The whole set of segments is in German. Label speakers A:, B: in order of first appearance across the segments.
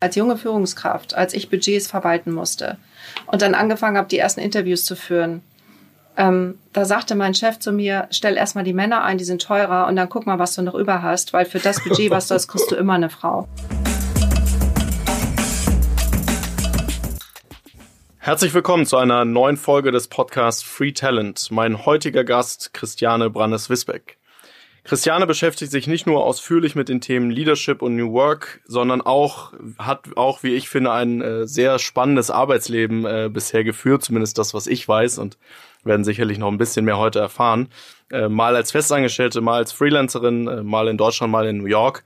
A: als junge Führungskraft, als ich Budgets verwalten musste und dann angefangen habe, die ersten Interviews zu führen, ähm, da sagte mein Chef zu mir, stell erstmal die Männer ein, die sind teurer und dann guck mal, was du noch über hast, weil für das Budget, was du hast, kriegst du immer eine Frau.
B: Herzlich willkommen zu einer neuen Folge des Podcasts Free Talent. Mein heutiger Gast Christiane Brandes-Wisbeck. Christiane beschäftigt sich nicht nur ausführlich mit den Themen Leadership und New Work, sondern auch hat auch, wie ich finde, ein äh, sehr spannendes Arbeitsleben äh, bisher geführt, zumindest das, was ich weiß und werden sicherlich noch ein bisschen mehr heute erfahren. Äh, mal als Festangestellte, mal als Freelancerin, äh, mal in Deutschland, mal in New York.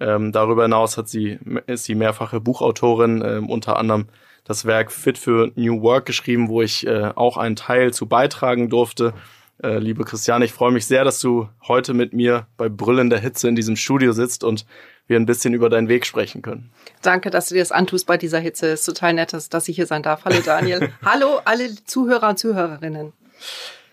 B: Ähm, darüber hinaus hat sie, ist sie mehrfache Buchautorin, äh, unter anderem das Werk Fit für New Work geschrieben, wo ich äh, auch einen Teil zu beitragen durfte. Äh, liebe Christiane, ich freue mich sehr, dass du heute mit mir bei brüllender Hitze in diesem Studio sitzt und wir ein bisschen über deinen Weg sprechen können.
A: Danke, dass du dir das antust bei dieser Hitze. Ist total nett, dass, dass ich hier sein darf. Hallo Daniel. Hallo alle Zuhörer und Zuhörerinnen.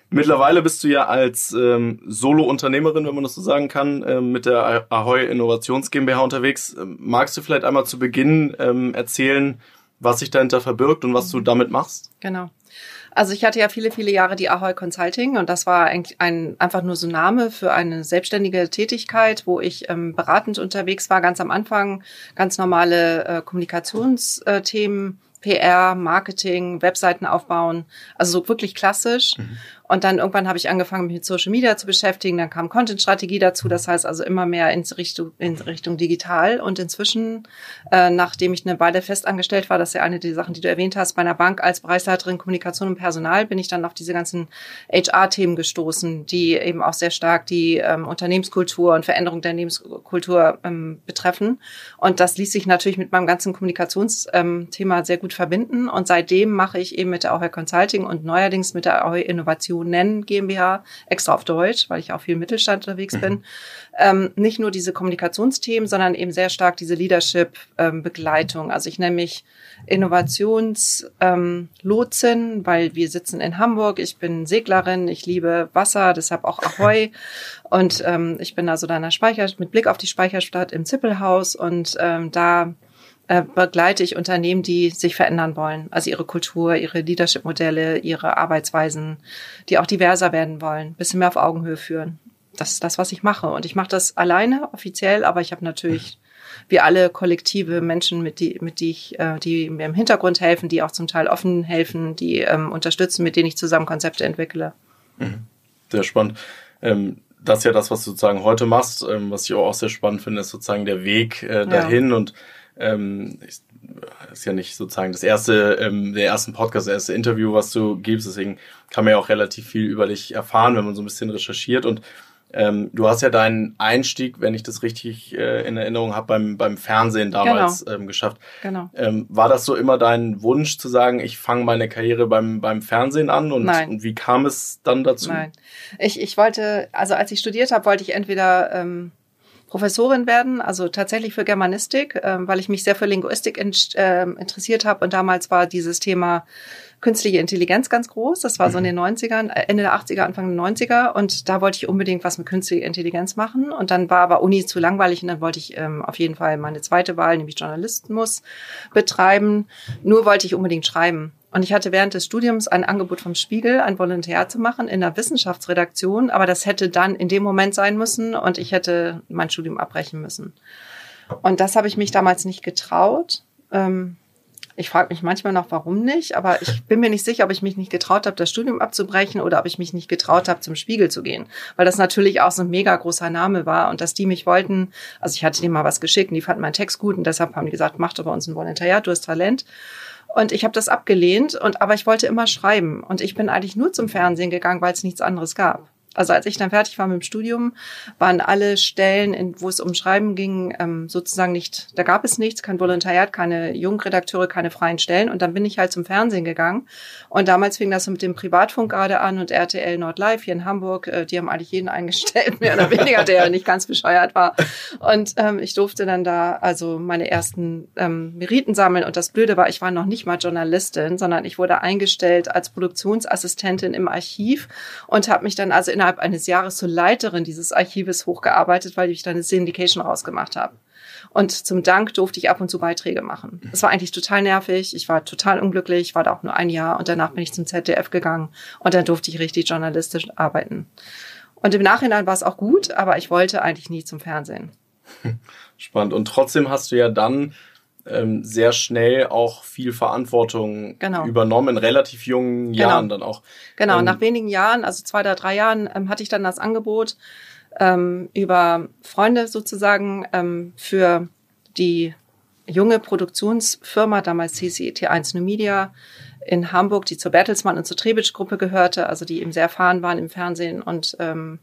B: Mittlerweile bist du ja als ähm, Solo-Unternehmerin, wenn man das so sagen kann, ähm, mit der Ahoy Innovations GmbH unterwegs. Ähm, magst du vielleicht einmal zu Beginn ähm, erzählen, was sich dahinter verbirgt und was du damit machst?
A: Genau. Also ich hatte ja viele, viele Jahre die Ahoy Consulting und das war eigentlich ein, einfach nur so Name für eine selbstständige Tätigkeit, wo ich ähm, beratend unterwegs war, ganz am Anfang, ganz normale äh, Kommunikationsthemen. PR, Marketing, Webseiten aufbauen, also so wirklich klassisch. Mhm. Und dann irgendwann habe ich angefangen, mich mit Social Media zu beschäftigen. Dann kam Content-Strategie dazu. Das heißt also immer mehr in Richtung, in Richtung digital. Und inzwischen, äh, nachdem ich eine Weile festangestellt war, das ist ja eine der Sachen, die du erwähnt hast, bei einer Bank als Bereichsleiterin Kommunikation und Personal, bin ich dann auf diese ganzen HR-Themen gestoßen, die eben auch sehr stark die ähm, Unternehmenskultur und Veränderung der Unternehmenskultur ähm, betreffen. Und das ließ sich natürlich mit meinem ganzen Kommunikationsthema ähm, sehr gut verbinden. Und seitdem mache ich eben mit der Ahoy Consulting und neuerdings mit der Ahoy Innovation nennen GmbH, extra auf Deutsch, weil ich auch viel im Mittelstand unterwegs mhm. bin. Ähm, nicht nur diese Kommunikationsthemen, sondern eben sehr stark diese Leadership-Begleitung. Ähm, also ich nenne mich Innovationslotsin, ähm, weil wir sitzen in Hamburg. Ich bin Seglerin, ich liebe Wasser, deshalb auch Ahoi. Und ähm, ich bin also da in der Speicher, mit Blick auf die Speicherstadt im Zippelhaus und ähm, da äh, begleite ich Unternehmen, die sich verändern wollen. Also ihre Kultur, ihre Leadership-Modelle, ihre Arbeitsweisen, die auch diverser werden wollen, bisschen mehr auf Augenhöhe führen. Das ist das, was ich mache. Und ich mache das alleine, offiziell, aber ich habe natürlich wie alle kollektive Menschen, mit die, mit die ich, äh, die mir im Hintergrund helfen, die auch zum Teil offen helfen, die ähm, unterstützen, mit denen ich zusammen Konzepte entwickle.
B: Mhm. Sehr spannend. Ähm, das ist ja das, was du sozusagen heute machst, ähm, was ich auch sehr spannend finde, ist sozusagen der Weg äh, dahin ja. und ähm, ich, ist ja nicht sozusagen das erste, ähm, der ersten Podcast, das erste Interview, was du gibst. Deswegen kann man ja auch relativ viel über dich erfahren, wenn man so ein bisschen recherchiert. Und ähm, du hast ja deinen Einstieg, wenn ich das richtig äh, in Erinnerung habe, beim, beim Fernsehen damals genau. ähm, geschafft. Genau. Ähm, war das so immer dein Wunsch zu sagen, ich fange meine Karriere beim, beim Fernsehen an? Und, Nein. und wie kam es dann dazu?
A: Nein. Ich, ich wollte, also als ich studiert habe, wollte ich entweder ähm, Professorin werden, also tatsächlich für Germanistik, äh, weil ich mich sehr für Linguistik in, äh, interessiert habe. Und damals war dieses Thema künstliche Intelligenz ganz groß. Das war so in den 90ern, äh, Ende der 80er, Anfang der 90er. Und da wollte ich unbedingt was mit künstlicher Intelligenz machen. Und dann war aber Uni zu langweilig und dann wollte ich ähm, auf jeden Fall meine zweite Wahl, nämlich Journalismus, betreiben. Nur wollte ich unbedingt schreiben. Und ich hatte während des Studiums ein Angebot vom Spiegel, ein Volontär zu machen in der Wissenschaftsredaktion, aber das hätte dann in dem Moment sein müssen und ich hätte mein Studium abbrechen müssen. Und das habe ich mich damals nicht getraut. Ähm, ich frage mich manchmal noch, warum nicht, aber ich bin mir nicht sicher, ob ich mich nicht getraut habe, das Studium abzubrechen oder ob ich mich nicht getraut habe, zum Spiegel zu gehen, weil das natürlich auch so ein mega großer Name war und dass die mich wollten, also ich hatte denen mal was geschickt und die fanden meinen Text gut und deshalb haben die gesagt, mach doch bei uns ein Volontariat, du hast Talent. Und ich habe das abgelehnt und aber ich wollte immer schreiben und ich bin eigentlich nur zum Fernsehen gegangen, weil es nichts anderes gab. Also als ich dann fertig war mit dem Studium, waren alle Stellen, in, wo es um Schreiben ging, ähm, sozusagen nicht, da gab es nichts, kein Volontariat, keine Jungredakteure, keine freien Stellen. Und dann bin ich halt zum Fernsehen gegangen. Und damals fing das so mit dem Privatfunk gerade an und RTL Nord Live hier in Hamburg, äh, die haben eigentlich jeden eingestellt, mehr oder weniger, der nicht ganz bescheuert war. Und ähm, ich durfte dann da also meine ersten ähm, Meriten sammeln. Und das Blöde war, ich war noch nicht mal Journalistin, sondern ich wurde eingestellt als Produktionsassistentin im Archiv und habe mich dann also in innerhalb eines Jahres zur Leiterin dieses Archives hochgearbeitet, weil ich dann eine Syndication rausgemacht habe. Und zum Dank durfte ich ab und zu Beiträge machen. Das war eigentlich total nervig. Ich war total unglücklich, war da auch nur ein Jahr und danach bin ich zum ZDF gegangen und dann durfte ich richtig journalistisch arbeiten. Und im Nachhinein war es auch gut, aber ich wollte eigentlich nie zum Fernsehen.
B: Spannend. Und trotzdem hast du ja dann ähm, sehr schnell auch viel Verantwortung genau. übernommen, in relativ jungen genau. Jahren dann auch.
A: Genau, ähm, nach wenigen Jahren, also zwei oder drei Jahren, ähm, hatte ich dann das Angebot ähm, über Freunde sozusagen ähm, für die junge Produktionsfirma, damals hieß sie T1 New Media, in Hamburg, die zur Bertelsmann und zur Trebitsch Gruppe gehörte, also die eben sehr erfahren waren im Fernsehen und ähm,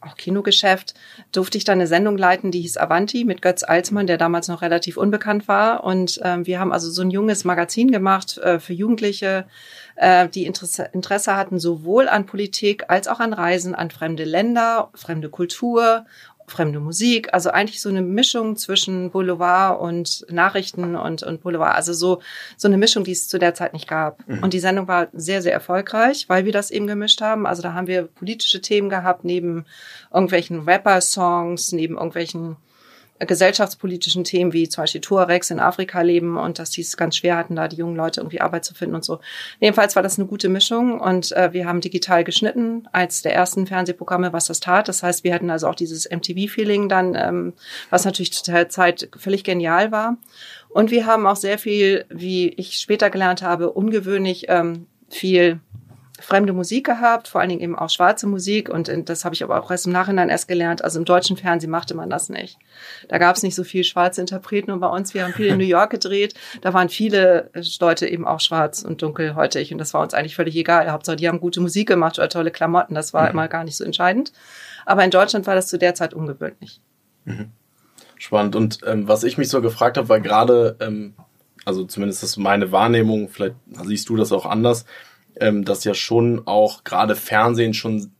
A: auch Kinogeschäft, durfte ich dann eine Sendung leiten, die hieß Avanti mit Götz Alsmann, der damals noch relativ unbekannt war. Und ähm, wir haben also so ein junges Magazin gemacht äh, für Jugendliche, äh, die Interesse, Interesse hatten sowohl an Politik als auch an Reisen, an fremde Länder, fremde Kultur fremde Musik, also eigentlich so eine Mischung zwischen Boulevard und Nachrichten und, und Boulevard, also so, so eine Mischung, die es zu der Zeit nicht gab. Mhm. Und die Sendung war sehr, sehr erfolgreich, weil wir das eben gemischt haben. Also da haben wir politische Themen gehabt, neben irgendwelchen Rapper-Songs, neben irgendwelchen gesellschaftspolitischen Themen wie zum Beispiel Tuaregs in Afrika leben und dass die es ganz schwer hatten, da die jungen Leute irgendwie Arbeit zu finden und so. Jedenfalls war das eine gute Mischung und äh, wir haben digital geschnitten als der ersten Fernsehprogramme, was das tat. Das heißt, wir hatten also auch dieses MTV-Feeling dann, ähm, was natürlich zu der Zeit völlig genial war. Und wir haben auch sehr viel, wie ich später gelernt habe, ungewöhnlich ähm, viel fremde Musik gehabt, vor allen Dingen eben auch schwarze Musik. Und das habe ich aber auch erst im Nachhinein erst gelernt. Also im deutschen Fernsehen machte man das nicht. Da gab es nicht so viel schwarze Interpreten. Und bei uns, wir haben viel in New York gedreht. Da waren viele äh, Leute eben auch schwarz und dunkelhäutig. Und das war uns eigentlich völlig egal. Hauptsache, die haben gute Musik gemacht oder tolle Klamotten. Das war mhm. immer gar nicht so entscheidend. Aber in Deutschland war das zu der Zeit ungewöhnlich.
B: Mhm. Spannend. Und ähm, was ich mich so gefragt habe, weil gerade, ähm, also zumindest ist meine Wahrnehmung, vielleicht siehst du das auch anders, ähm, dass ja schon auch gerade Fernsehen schon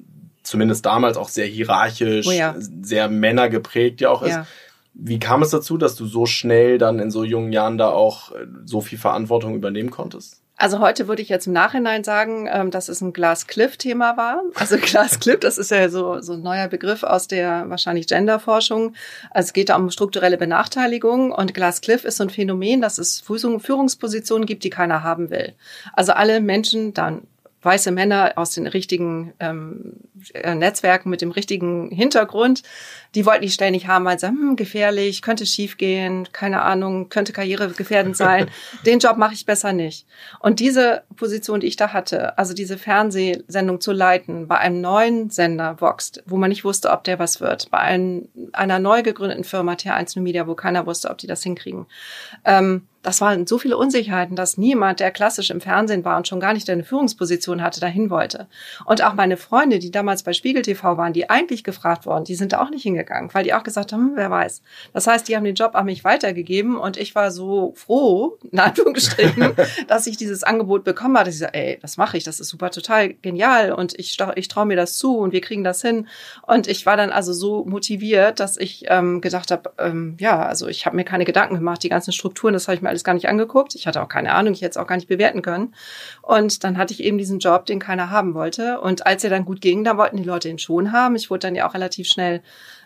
B: zumindest damals auch sehr hierarchisch, oh ja. sehr männergeprägt ja auch ist. Ja. Wie kam es dazu, dass du so schnell dann in so jungen Jahren da auch äh, so viel Verantwortung übernehmen konntest?
A: Also heute würde ich jetzt im Nachhinein sagen, ähm, dass es ein Glass-Cliff-Thema war. Also Glass-Cliff, das ist ja so, so ein neuer Begriff aus der wahrscheinlich Genderforschung. Also es geht da um strukturelle Benachteiligung und Glass-Cliff ist so ein Phänomen, dass es Führungspositionen gibt, die keiner haben will. Also alle Menschen, dann weiße Männer aus den richtigen ähm, äh, Netzwerken mit dem richtigen Hintergrund, die wollten die Stellen nicht haben, weil sie sagen, hm, gefährlich, könnte schiefgehen, keine Ahnung, könnte karrieregefährdend sein. Den Job mache ich besser nicht. Und diese Position, die ich da hatte, also diese Fernsehsendung zu leiten bei einem neuen Sender Vox, wo man nicht wusste, ob der was wird, bei einem, einer neu gegründeten Firma T1 Media, wo keiner wusste, ob die das hinkriegen. Ähm, das waren so viele Unsicherheiten, dass niemand, der klassisch im Fernsehen war und schon gar nicht eine Führungsposition hatte, dahin wollte. Und auch meine Freunde, die damals bei Spiegel TV waren, die eigentlich gefragt worden, die sind da auch nicht hingegangen, weil die auch gesagt haben, hm, wer weiß. Das heißt, die haben den Job an mich weitergegeben und ich war so froh, in Anführungsstrichen, dass ich dieses Angebot bekommen hatte. Ich so, ey, das mache ich, das ist super total genial und ich, ich traue mir das zu und wir kriegen das hin. Und ich war dann also so motiviert, dass ich ähm, gedacht habe, ähm, ja, also ich habe mir keine Gedanken gemacht, die ganzen Strukturen, das habe ich mir alles gar nicht angeguckt. Ich hatte auch keine Ahnung, ich hätte es auch gar nicht bewerten können. Und dann hatte ich eben diesen Job, den keiner haben wollte. Und als er dann gut ging, da wollten die Leute ihn schon haben. Ich wurde dann ja auch relativ schnell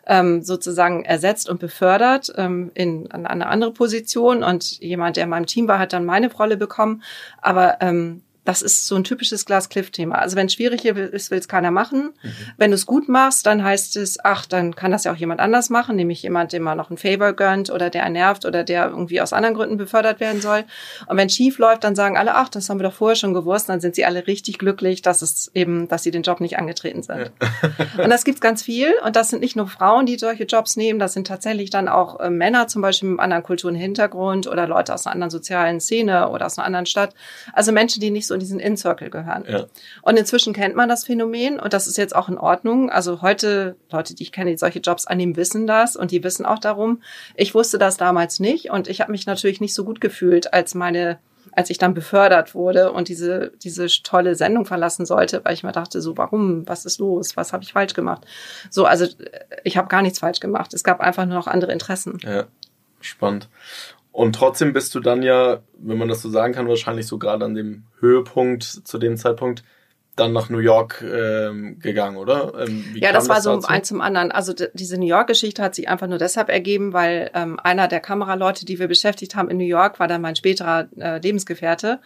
A: ähm, sozusagen ersetzt und befördert ähm, in, an eine andere Position. Und jemand, der in meinem Team war, hat dann meine Rolle bekommen. Aber ähm, das ist so ein typisches Glass-Cliff-Thema. Also wenn es schwierig ist, will es keiner machen. Mhm. Wenn du es gut machst, dann heißt es, ach, dann kann das ja auch jemand anders machen, nämlich jemand, dem man noch ein Favor gönnt oder der nervt oder der irgendwie aus anderen Gründen befördert werden soll. Und wenn schief läuft, dann sagen alle, ach, das haben wir doch vorher schon gewusst. Dann sind sie alle richtig glücklich, dass es eben, dass sie den Job nicht angetreten sind. Ja. und das gibt's ganz viel. Und das sind nicht nur Frauen, die solche Jobs nehmen. Das sind tatsächlich dann auch äh, Männer, zum Beispiel mit einem anderen Kulturenhintergrund oder Leute aus einer anderen sozialen Szene oder aus einer anderen Stadt. Also Menschen, die nicht so in diesen In-Circle gehören. Ja. Und inzwischen kennt man das Phänomen und das ist jetzt auch in Ordnung. Also heute, Leute, die ich kenne, die solche Jobs annehmen, wissen das und die wissen auch darum. Ich wusste das damals nicht und ich habe mich natürlich nicht so gut gefühlt, als meine als ich dann befördert wurde und diese, diese tolle Sendung verlassen sollte, weil ich mir dachte, so, warum, was ist los, was habe ich falsch gemacht? So, also ich habe gar nichts falsch gemacht. Es gab einfach nur noch andere Interessen.
B: Ja, spannend. Und trotzdem bist du dann ja, wenn man das so sagen kann, wahrscheinlich so gerade an dem Höhepunkt zu dem Zeitpunkt dann nach New York ähm, gegangen, oder? Ähm,
A: ja, das war so dazu? ein zum anderen. Also diese New York-Geschichte hat sich einfach nur deshalb ergeben, weil ähm, einer der Kameraleute, die wir beschäftigt haben in New York, war dann mein späterer äh, Lebensgefährte.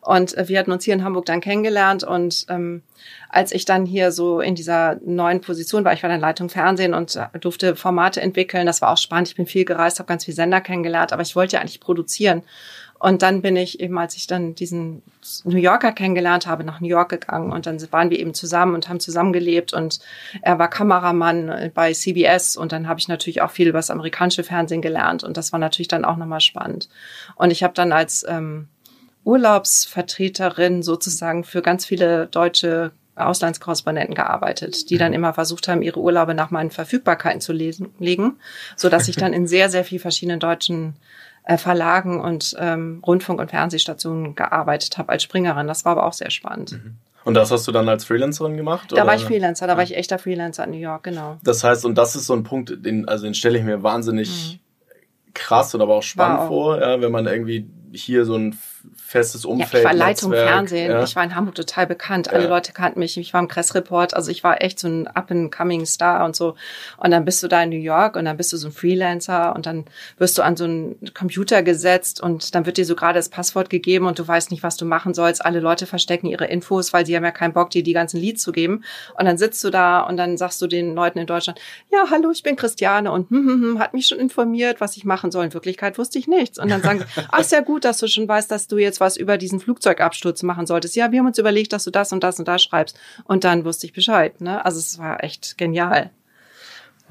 A: Und äh, wir hatten uns hier in Hamburg dann kennengelernt. Und ähm, als ich dann hier so in dieser neuen Position war, ich war dann Leitung Fernsehen und äh, durfte Formate entwickeln. Das war auch spannend. Ich bin viel gereist, habe ganz viel Sender kennengelernt, aber ich wollte ja eigentlich produzieren. Und dann bin ich eben, als ich dann diesen New Yorker kennengelernt habe, nach New York gegangen und dann waren wir eben zusammen und haben zusammengelebt und er war Kameramann bei CBS und dann habe ich natürlich auch viel über das amerikanische Fernsehen gelernt und das war natürlich dann auch nochmal spannend. Und ich habe dann als ähm, Urlaubsvertreterin sozusagen für ganz viele deutsche Auslandskorrespondenten gearbeitet, die dann mhm. immer versucht haben, ihre Urlaube nach meinen Verfügbarkeiten zu lesen, legen, so dass ich dann in sehr, sehr viel verschiedenen deutschen äh, Verlagen und ähm, Rundfunk- und Fernsehstationen gearbeitet habe als Springerin. Das war aber auch sehr spannend. Mhm.
B: Und das hast du dann als Freelancerin gemacht?
A: Da oder? war ich Freelancer, da war ich echter Freelancer in New York, genau.
B: Das heißt, und das ist so ein Punkt, den, also den stelle ich mir wahnsinnig mhm. krass oder aber auch spannend auch. vor, ja, wenn man irgendwie hier so ein festes Umfeld. Ja,
A: ich war Leitung Netzwerk, Fernsehen. Ja. Ich war in Hamburg total bekannt. Alle ja. Leute kannten mich. Ich war im Kressreport. Also ich war echt so ein up-and-coming Star und so. Und dann bist du da in New York und dann bist du so ein Freelancer und dann wirst du an so einen Computer gesetzt und dann wird dir so gerade das Passwort gegeben und du weißt nicht, was du machen sollst. Alle Leute verstecken ihre Infos, weil sie haben ja keinen Bock, dir die ganzen Leads zu geben. Und dann sitzt du da und dann sagst du den Leuten in Deutschland, ja, hallo, ich bin Christiane und hm, hm, hm, hat mich schon informiert, was ich machen soll. In Wirklichkeit wusste ich nichts. Und dann sagen sie, ach, ist ja gut, dass du schon weißt, dass du jetzt was über diesen Flugzeugabsturz machen solltest. Ja, wir haben uns überlegt, dass du das und das und das schreibst. Und dann wusste ich Bescheid. Ne? Also es war echt genial.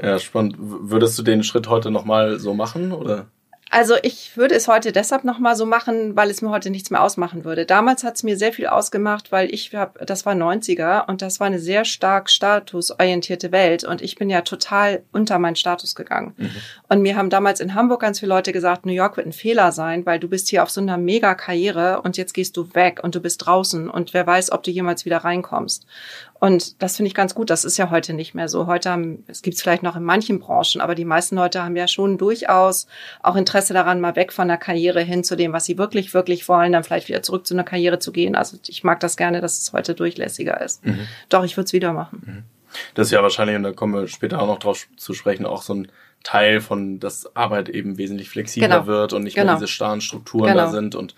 B: Ja, spannend. Würdest du den Schritt heute nochmal so machen oder?
A: Also ich würde es heute deshalb nochmal so machen, weil es mir heute nichts mehr ausmachen würde. Damals hat es mir sehr viel ausgemacht, weil ich habe, das war 90er und das war eine sehr stark statusorientierte Welt und ich bin ja total unter meinen Status gegangen. Mhm. Und mir haben damals in Hamburg ganz viele Leute gesagt, New York wird ein Fehler sein, weil du bist hier auf so einer Mega-Karriere und jetzt gehst du weg und du bist draußen und wer weiß, ob du jemals wieder reinkommst. Und das finde ich ganz gut. Das ist ja heute nicht mehr so. Heute haben, es gibt es vielleicht noch in manchen Branchen, aber die meisten Leute haben ja schon durchaus auch Interesse daran, mal weg von der Karriere hin zu dem, was sie wirklich, wirklich wollen, dann vielleicht wieder zurück zu einer Karriere zu gehen. Also ich mag das gerne, dass es heute durchlässiger ist. Mhm. Doch, ich würde es wieder machen. Mhm.
B: Das ist ja wahrscheinlich, und da kommen wir später auch noch drauf zu sprechen, auch so ein Teil von, dass Arbeit eben wesentlich flexibler genau. wird und nicht genau. mehr diese starren Strukturen genau. da sind und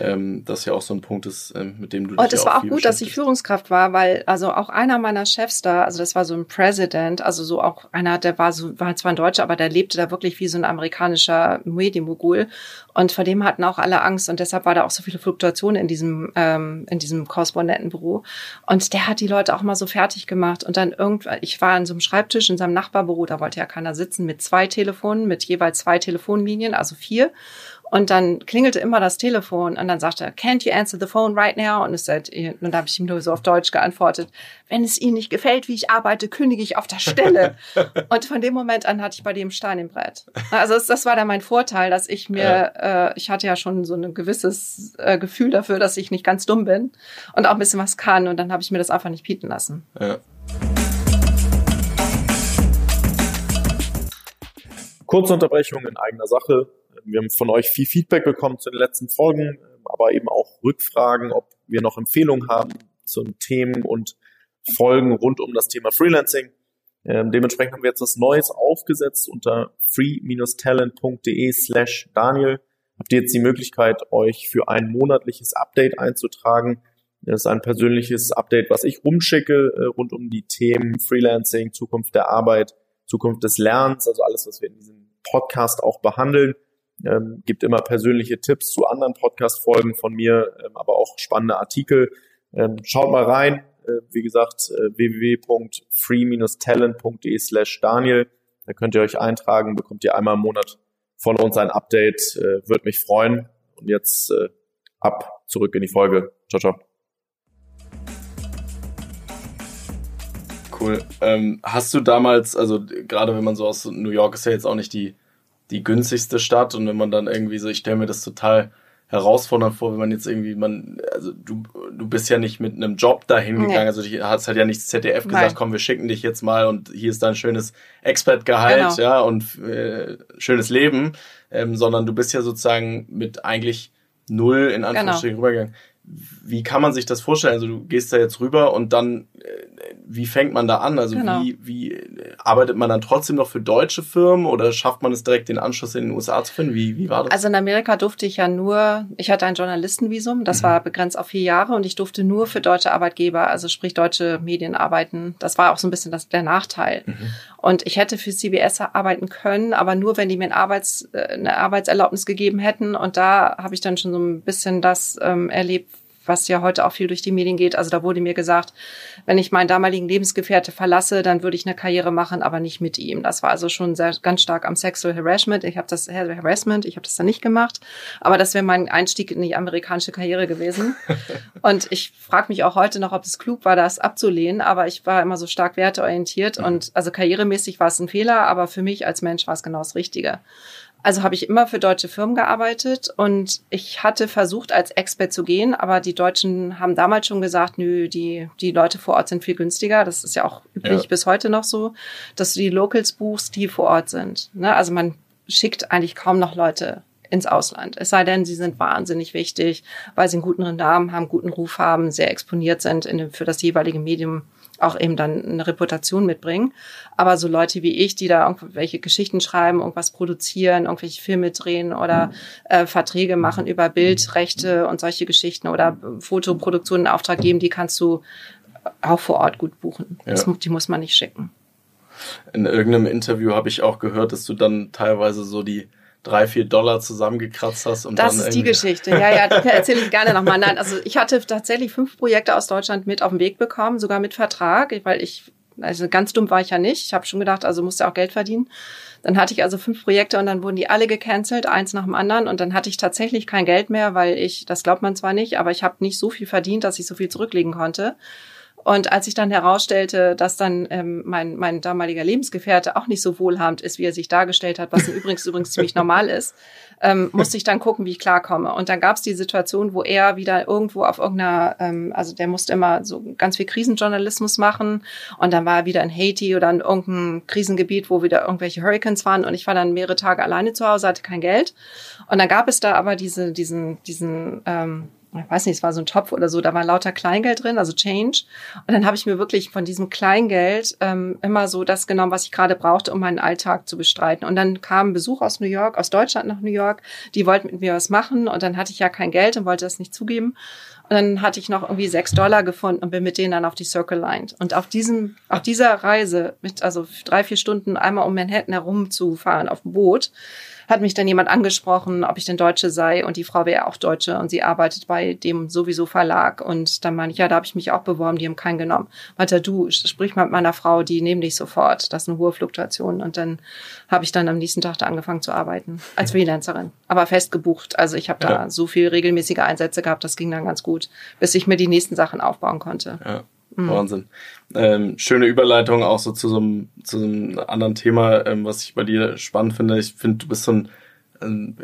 B: ähm, das ja auch so ein Punkt ist, ähm, mit dem du
A: dich Und es war auch gut, dass ich Führungskraft war, weil also auch einer meiner Chefs da, also das war so ein President, also so auch einer, der war so war zwar ein Deutscher, aber der lebte da wirklich wie so ein amerikanischer Medienmogul. Und vor dem hatten auch alle Angst und deshalb war da auch so viele Fluktuationen in diesem ähm, in diesem Korrespondentenbüro. Und der hat die Leute auch mal so fertig gemacht und dann irgendwann, ich war an so einem Schreibtisch in seinem Nachbarbüro, da wollte ja keiner sitzen mit zwei Telefonen, mit jeweils zwei Telefonlinien, also vier und dann klingelte immer das Telefon und dann sagte er, can't you answer the phone right now? Und, es sagt, und dann habe ich ihm nur so auf Deutsch geantwortet, wenn es Ihnen nicht gefällt, wie ich arbeite, kündige ich auf der Stelle. und von dem Moment an hatte ich bei dem Stein im Brett. Also das, das war dann mein Vorteil, dass ich mir, ja. äh, ich hatte ja schon so ein gewisses äh, Gefühl dafür, dass ich nicht ganz dumm bin und auch ein bisschen was kann. Und dann habe ich mir das einfach nicht bieten lassen. Ja.
B: Kurze Unterbrechung in eigener Sache. Wir haben von euch viel Feedback bekommen zu den letzten Folgen, aber eben auch Rückfragen, ob wir noch Empfehlungen haben zu Themen und Folgen rund um das Thema Freelancing. Ähm, dementsprechend haben wir jetzt was Neues aufgesetzt unter free-talent.de slash Daniel. Habt ihr jetzt die Möglichkeit, euch für ein monatliches Update einzutragen. Das ist ein persönliches Update, was ich rumschicke äh, rund um die Themen Freelancing, Zukunft der Arbeit, Zukunft des Lernens, also alles, was wir in diesem Podcast auch behandeln ähm, gibt immer persönliche Tipps zu anderen Podcast-Folgen von mir, ähm, aber auch spannende Artikel. Ähm, schaut mal rein, äh, wie gesagt, äh, www.free-talent.de slash Daniel. Da könnt ihr euch eintragen, bekommt ihr einmal im Monat von uns ein Update, äh, würde mich freuen. Und jetzt äh, ab, zurück in die Folge. Ciao, ciao. Cool. Ähm, hast du damals, also gerade wenn man so aus New York ist ja jetzt auch nicht die die günstigste Stadt und wenn man dann irgendwie so, ich stelle mir das total herausfordernd vor, wenn man jetzt irgendwie, man, also du, du bist ja nicht mit einem Job dahin gegangen, nee. also du hast halt ja nicht ZDF gesagt, Nein. komm, wir schicken dich jetzt mal und hier ist dein schönes Expert-Gehalt, genau. ja, und äh, schönes Leben, ähm, sondern du bist ja sozusagen mit eigentlich null in Anführungsstrichen genau. rübergegangen. Wie kann man sich das vorstellen? Also du gehst da jetzt rüber und dann, äh, wie fängt man da an? Also genau. wie, wie äh, arbeitet man dann trotzdem noch für deutsche Firmen oder schafft man es direkt den Anschluss in den USA zu finden? Wie, wie war das?
A: Also in Amerika durfte ich ja nur, ich hatte ein Journalistenvisum, das mhm. war begrenzt auf vier Jahre und ich durfte nur für deutsche Arbeitgeber, also sprich deutsche Medien arbeiten. Das war auch so ein bisschen das, der Nachteil. Mhm. Und ich hätte für CBS arbeiten können, aber nur, wenn die mir ein Arbeits, äh, eine Arbeitserlaubnis gegeben hätten. Und da habe ich dann schon so ein bisschen das ähm, erlebt, was ja heute auch viel durch die Medien geht. Also da wurde mir gesagt, wenn ich meinen damaligen Lebensgefährte verlasse, dann würde ich eine Karriere machen, aber nicht mit ihm. Das war also schon sehr, ganz stark am Sexual Harassment. Ich habe das Harassment, ich habe das dann nicht gemacht, aber das wäre mein Einstieg in die amerikanische Karriere gewesen. und ich frage mich auch heute noch, ob es klug war, das abzulehnen, aber ich war immer so stark werteorientiert mhm. und also karrieremäßig war es ein Fehler, aber für mich als Mensch war es genau das Richtige. Also habe ich immer für deutsche Firmen gearbeitet und ich hatte versucht, als Expert zu gehen, aber die Deutschen haben damals schon gesagt, nö, die, die Leute vor Ort sind viel günstiger. Das ist ja auch üblich ja. bis heute noch so, dass du die Locals buchst, die vor Ort sind. Ne? Also man schickt eigentlich kaum noch Leute ins Ausland. Es sei denn, sie sind wahnsinnig wichtig, weil sie einen guten Namen haben, guten Ruf haben, sehr exponiert sind in dem, für das jeweilige Medium auch eben dann eine Reputation mitbringen. Aber so Leute wie ich, die da irgendwelche Geschichten schreiben, irgendwas produzieren, irgendwelche Filme drehen oder äh, Verträge machen über Bildrechte und solche Geschichten oder Fotoproduktionen in Auftrag geben, die kannst du auch vor Ort gut buchen. Ja. Das, die muss man nicht schicken.
B: In irgendeinem Interview habe ich auch gehört, dass du dann teilweise so die drei, vier Dollar zusammengekratzt hast.
A: Und das ist die Geschichte. Ja, ja, die erzähle ich gerne nochmal. Nein, also ich hatte tatsächlich fünf Projekte aus Deutschland mit auf den Weg bekommen, sogar mit Vertrag, weil ich, also ganz dumm war ich ja nicht. Ich habe schon gedacht, also musste auch Geld verdienen. Dann hatte ich also fünf Projekte und dann wurden die alle gecancelt, eins nach dem anderen. Und dann hatte ich tatsächlich kein Geld mehr, weil ich, das glaubt man zwar nicht, aber ich habe nicht so viel verdient, dass ich so viel zurücklegen konnte. Und als ich dann herausstellte, dass dann ähm, mein, mein damaliger Lebensgefährte auch nicht so wohlhabend ist, wie er sich dargestellt hat, was übrigens übrigens ziemlich normal ist, ähm, musste ich dann gucken, wie ich klarkomme. Und dann gab es die Situation, wo er wieder irgendwo auf irgendeiner, ähm, also der musste immer so ganz viel Krisenjournalismus machen und dann war er wieder in Haiti oder in irgendeinem Krisengebiet, wo wieder irgendwelche Hurricanes waren und ich war dann mehrere Tage alleine zu Hause, hatte kein Geld. Und dann gab es da aber diese, diesen, diesen ähm, ich weiß nicht, es war so ein Topf oder so, da war lauter Kleingeld drin, also Change. Und dann habe ich mir wirklich von diesem Kleingeld ähm, immer so das genommen, was ich gerade brauchte, um meinen Alltag zu bestreiten. Und dann kam Besuch aus New York, aus Deutschland nach New York, die wollten mit mir was machen und dann hatte ich ja kein Geld und wollte das nicht zugeben. Und dann hatte ich noch irgendwie sechs Dollar gefunden und bin mit denen dann auf die Circle Line. Und auf diesem, auf dieser Reise mit, also drei, vier Stunden einmal um Manhattan herumzufahren auf dem Boot, hat mich dann jemand angesprochen, ob ich denn Deutsche sei und die Frau wäre auch Deutsche und sie arbeitet bei dem sowieso Verlag und dann meine ich, ja, da habe ich mich auch beworben, die haben keinen genommen. Meinte du, sprich mal mit meiner Frau, die nehmen dich sofort, das ist eine hohe Fluktuation und dann habe ich dann am nächsten Tag da angefangen zu arbeiten als Freelancerin, aber fest gebucht. Also ich habe da ja. so viel regelmäßige Einsätze gehabt, das ging dann ganz gut, bis ich mir die nächsten Sachen aufbauen konnte.
B: Ja. Mhm. Wahnsinn. Ähm, schöne Überleitung auch so zu so einem, zu so einem anderen Thema, ähm, was ich bei dir spannend finde. Ich finde, du bist so ein, ein,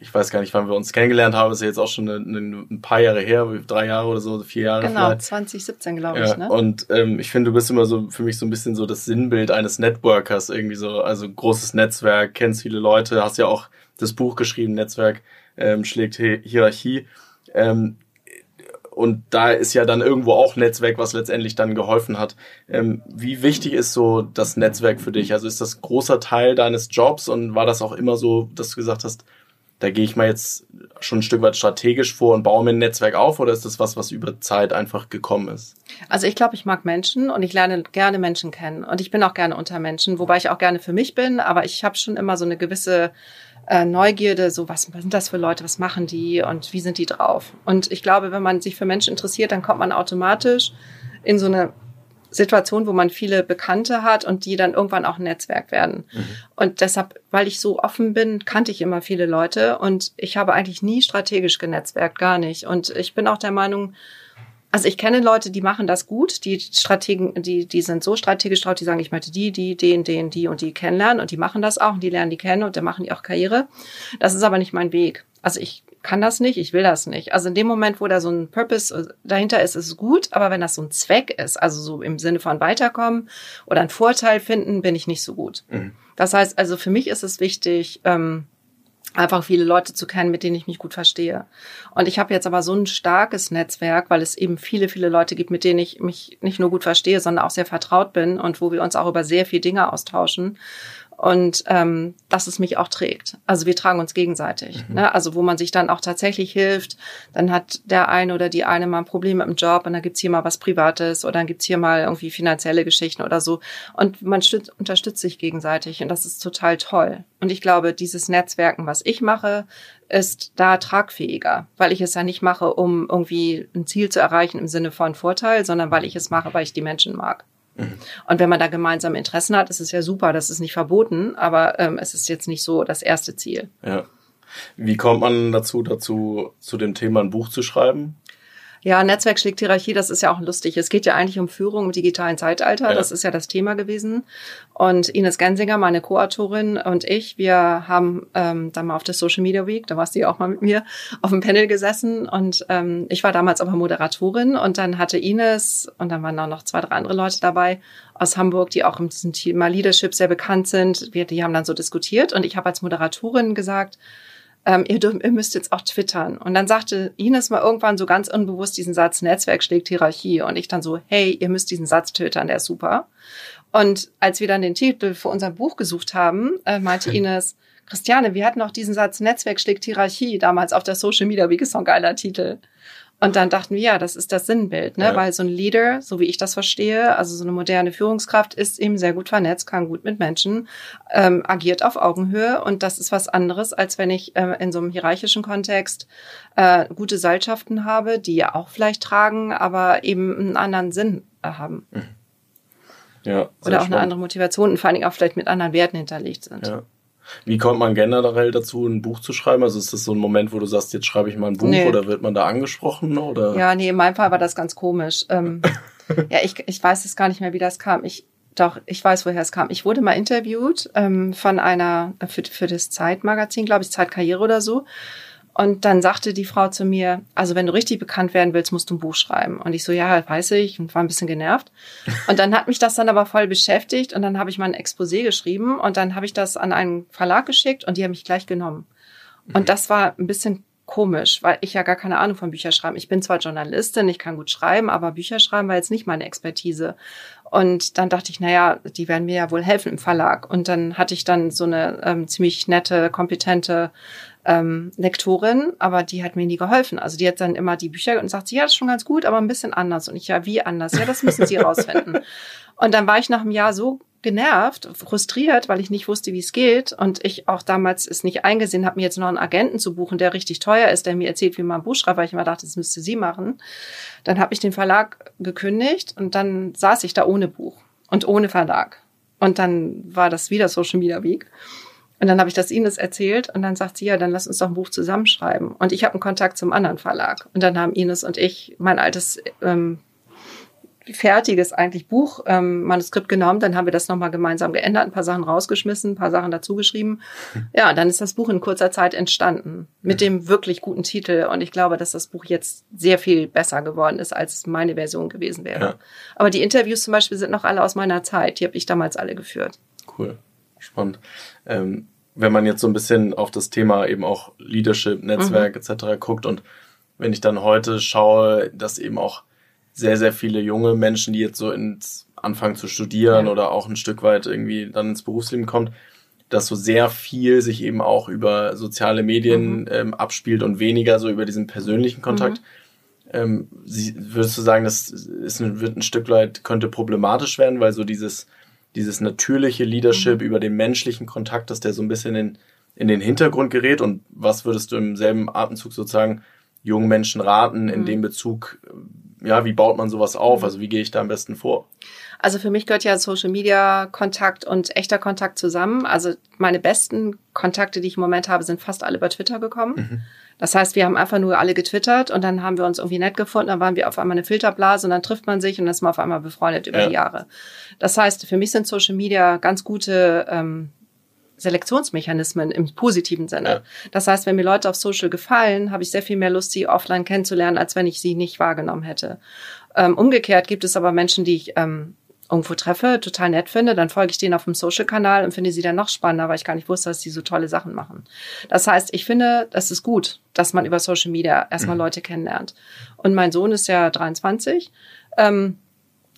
B: ich weiß gar nicht, wann wir uns kennengelernt haben, ist ja jetzt auch schon eine, eine, ein paar Jahre her, drei Jahre oder so, vier Jahre.
A: Genau, vielleicht. 2017 glaube ich. Ne?
B: Und ähm, ich finde, du bist immer so für mich so ein bisschen so das Sinnbild eines Networkers, irgendwie so, also großes Netzwerk, kennst viele Leute, hast ja auch das Buch geschrieben, Netzwerk ähm, schlägt Hierarchie. Ähm, und da ist ja dann irgendwo auch Netzwerk, was letztendlich dann geholfen hat. Ähm, wie wichtig ist so das Netzwerk für dich? Also ist das großer Teil deines Jobs und war das auch immer so, dass du gesagt hast, da gehe ich mal jetzt schon ein Stück weit strategisch vor und baue mir ein Netzwerk auf oder ist das was, was über Zeit einfach gekommen ist?
A: Also ich glaube, ich mag Menschen und ich lerne gerne Menschen kennen und ich bin auch gerne unter Menschen, wobei ich auch gerne für mich bin, aber ich habe schon immer so eine gewisse äh, Neugierde, so was, was sind das für Leute, was machen die und wie sind die drauf? Und ich glaube, wenn man sich für Menschen interessiert, dann kommt man automatisch in so eine Situation, wo man viele Bekannte hat und die dann irgendwann auch ein Netzwerk werden. Mhm. Und deshalb, weil ich so offen bin, kannte ich immer viele Leute und ich habe eigentlich nie strategisch genetzwerkt, gar nicht. Und ich bin auch der Meinung, also ich kenne Leute, die machen das gut, die Strategen, die, die sind so strategisch drauf, die sagen, ich möchte die, die, den, den, die und die kennenlernen und die machen das auch und die lernen die kennen und dann machen die auch Karriere. Das ist aber nicht mein Weg. Also ich kann das nicht, ich will das nicht. Also in dem Moment, wo da so ein Purpose äh, dahinter ist, ist es gut, aber wenn das so ein Zweck ist, also so im Sinne von weiterkommen oder einen Vorteil finden, bin ich nicht so gut. Mhm. Das heißt, also für mich ist es wichtig, ähm, einfach viele Leute zu kennen, mit denen ich mich gut verstehe. Und ich habe jetzt aber so ein starkes Netzwerk, weil es eben viele, viele Leute gibt, mit denen ich mich nicht nur gut verstehe, sondern auch sehr vertraut bin und wo wir uns auch über sehr viele Dinge austauschen und ähm, dass es mich auch trägt. Also wir tragen uns gegenseitig. Mhm. Ne? Also wo man sich dann auch tatsächlich hilft, dann hat der eine oder die eine mal ein Problem mit dem Job und dann gibt's hier mal was Privates oder dann gibt's hier mal irgendwie finanzielle Geschichten oder so. Und man stützt, unterstützt sich gegenseitig und das ist total toll. Und ich glaube, dieses Netzwerken, was ich mache, ist da tragfähiger, weil ich es ja nicht mache, um irgendwie ein Ziel zu erreichen im Sinne von Vorteil, sondern weil ich es mache, weil ich die Menschen mag. Und wenn man da gemeinsame Interessen hat, ist es ja super, das ist nicht verboten, aber ähm, es ist jetzt nicht so das erste Ziel.
B: Ja. Wie kommt man dazu, dazu, zu dem Thema ein Buch zu schreiben?
A: Ja, Netzwerk schlägt Hierarchie, das ist ja auch lustig. Es geht ja eigentlich um Führung im digitalen Zeitalter. Ja. Das ist ja das Thema gewesen. Und Ines Gensinger, meine Co-Autorin und ich, wir haben ähm, dann mal auf der Social Media Week, da warst du ja auch mal mit mir, auf dem Panel gesessen. Und ähm, ich war damals aber Moderatorin und dann hatte Ines und dann waren auch noch zwei, drei andere Leute dabei aus Hamburg, die auch im diesem Thema Leadership sehr bekannt sind. Wir, die haben dann so diskutiert und ich habe als Moderatorin gesagt, ähm, ihr, dürft, ihr müsst jetzt auch twittern. Und dann sagte Ines mal irgendwann so ganz unbewusst diesen Satz, Netzwerk schlägt Hierarchie. Und ich dann so, hey, ihr müsst diesen Satz twittern, der ist super. Und als wir dann den Titel für unser Buch gesucht haben, äh, meinte Ines, Christiane, wir hatten auch diesen Satz, Netzwerk schlägt Hierarchie damals auf der Social Media Week, ist so ein geiler Titel. Und dann dachten wir, ja, das ist das Sinnbild, ne? Ja. Weil so ein Leader, so wie ich das verstehe, also so eine moderne Führungskraft, ist eben sehr gut vernetzt, kann gut mit Menschen, ähm, agiert auf Augenhöhe und das ist was anderes, als wenn ich äh, in so einem hierarchischen Kontext äh, gute Seilschaften habe, die ja auch vielleicht tragen, aber eben einen anderen Sinn äh, haben. Ja, Oder auch spannend. eine andere Motivation und vor allen Dingen auch vielleicht mit anderen Werten hinterlegt sind.
B: Ja. Wie kommt man generell dazu, ein Buch zu schreiben? Also ist das so ein Moment, wo du sagst, jetzt schreibe ich mal ein Buch nee. oder wird man da angesprochen? Oder?
A: Ja, nee, in meinem Fall war das ganz komisch. Ähm, ja, ich, ich weiß es gar nicht mehr, wie das kam. Ich, doch, ich weiß, woher es kam. Ich wurde mal interviewt ähm, von einer, für, für das Zeitmagazin, glaube ich, Zeitkarriere oder so. Und dann sagte die Frau zu mir, also wenn du richtig bekannt werden willst, musst du ein Buch schreiben. Und ich so, ja, weiß ich, und war ein bisschen genervt. Und dann hat mich das dann aber voll beschäftigt und dann habe ich mal ein Exposé geschrieben und dann habe ich das an einen Verlag geschickt und die haben mich gleich genommen. Und das war ein bisschen komisch, weil ich ja gar keine Ahnung von Bücherschreiben. Ich bin zwar Journalistin, ich kann gut schreiben, aber Bücherschreiben war jetzt nicht meine Expertise. Und dann dachte ich, naja, die werden mir ja wohl helfen im Verlag. Und dann hatte ich dann so eine ähm, ziemlich nette, kompetente ähm, Lektorin, aber die hat mir nie geholfen. Also die hat dann immer die Bücher und sagt, ja, das ist schon ganz gut, aber ein bisschen anders. Und ich, ja, wie anders? Ja, das müssen Sie rausfinden. und dann war ich nach einem Jahr so genervt, frustriert, weil ich nicht wusste, wie es geht und ich auch damals es nicht eingesehen habe, mir jetzt noch einen Agenten zu buchen, der richtig teuer ist, der mir erzählt, wie man ein Buch schreibt, weil ich immer dachte, das müsste sie machen. Dann habe ich den Verlag gekündigt und dann saß ich da ohne Buch und ohne Verlag. Und dann war das wieder Social Media Week. Und dann habe ich das Ines erzählt und dann sagt sie, ja, dann lass uns doch ein Buch zusammenschreiben. Und ich habe einen Kontakt zum anderen Verlag. Und dann haben Ines und ich mein altes ähm, fertiges eigentlich Buch, ähm, Manuskript genommen, dann haben wir das nochmal gemeinsam geändert, ein paar Sachen rausgeschmissen, ein paar Sachen dazugeschrieben. Ja, dann ist das Buch in kurzer Zeit entstanden mit dem wirklich guten Titel und ich glaube, dass das Buch jetzt sehr viel besser geworden ist, als meine Version gewesen wäre. Ja. Aber die Interviews zum Beispiel sind noch alle aus meiner Zeit, die habe ich damals alle geführt.
B: Cool spannend. Ähm, wenn man jetzt so ein bisschen auf das Thema eben auch Leadership, Netzwerk mhm. etc. guckt und wenn ich dann heute schaue, dass eben auch sehr, sehr viele junge Menschen, die jetzt so ins anfangen zu studieren ja. oder auch ein Stück weit irgendwie dann ins Berufsleben kommt, dass so sehr viel sich eben auch über soziale Medien mhm. ähm, abspielt und weniger so über diesen persönlichen Kontakt. Mhm. Ähm, sie, würdest du sagen, das ist ein, wird ein Stück weit, könnte problematisch werden, weil so dieses dieses natürliche Leadership mhm. über den menschlichen Kontakt, dass der so ein bisschen in, in den Hintergrund gerät? Und was würdest du im selben Atemzug sozusagen jungen Menschen raten in mhm. dem Bezug, ja, wie baut man sowas auf? Mhm. Also wie gehe ich da am besten vor?
A: Also für mich gehört ja Social Media Kontakt und echter Kontakt zusammen. Also meine besten Kontakte, die ich im Moment habe, sind fast alle über Twitter gekommen. Mhm. Das heißt, wir haben einfach nur alle getwittert und dann haben wir uns irgendwie nett gefunden, dann waren wir auf einmal eine Filterblase und dann trifft man sich und dann ist man auf einmal befreundet über ja. die Jahre. Das heißt, für mich sind Social Media ganz gute ähm, Selektionsmechanismen im positiven Sinne. Ja. Das heißt, wenn mir Leute auf Social gefallen, habe ich sehr viel mehr Lust, sie offline kennenzulernen, als wenn ich sie nicht wahrgenommen hätte. Ähm, umgekehrt gibt es aber Menschen, die ich ähm, irgendwo treffe, total nett finde, dann folge ich denen auf dem Social-Kanal und finde sie dann noch spannender, weil ich gar nicht wusste, dass die so tolle Sachen machen. Das heißt, ich finde, das ist gut, dass man über Social Media erstmal mhm. Leute kennenlernt. Und mein Sohn ist ja 23. Ähm,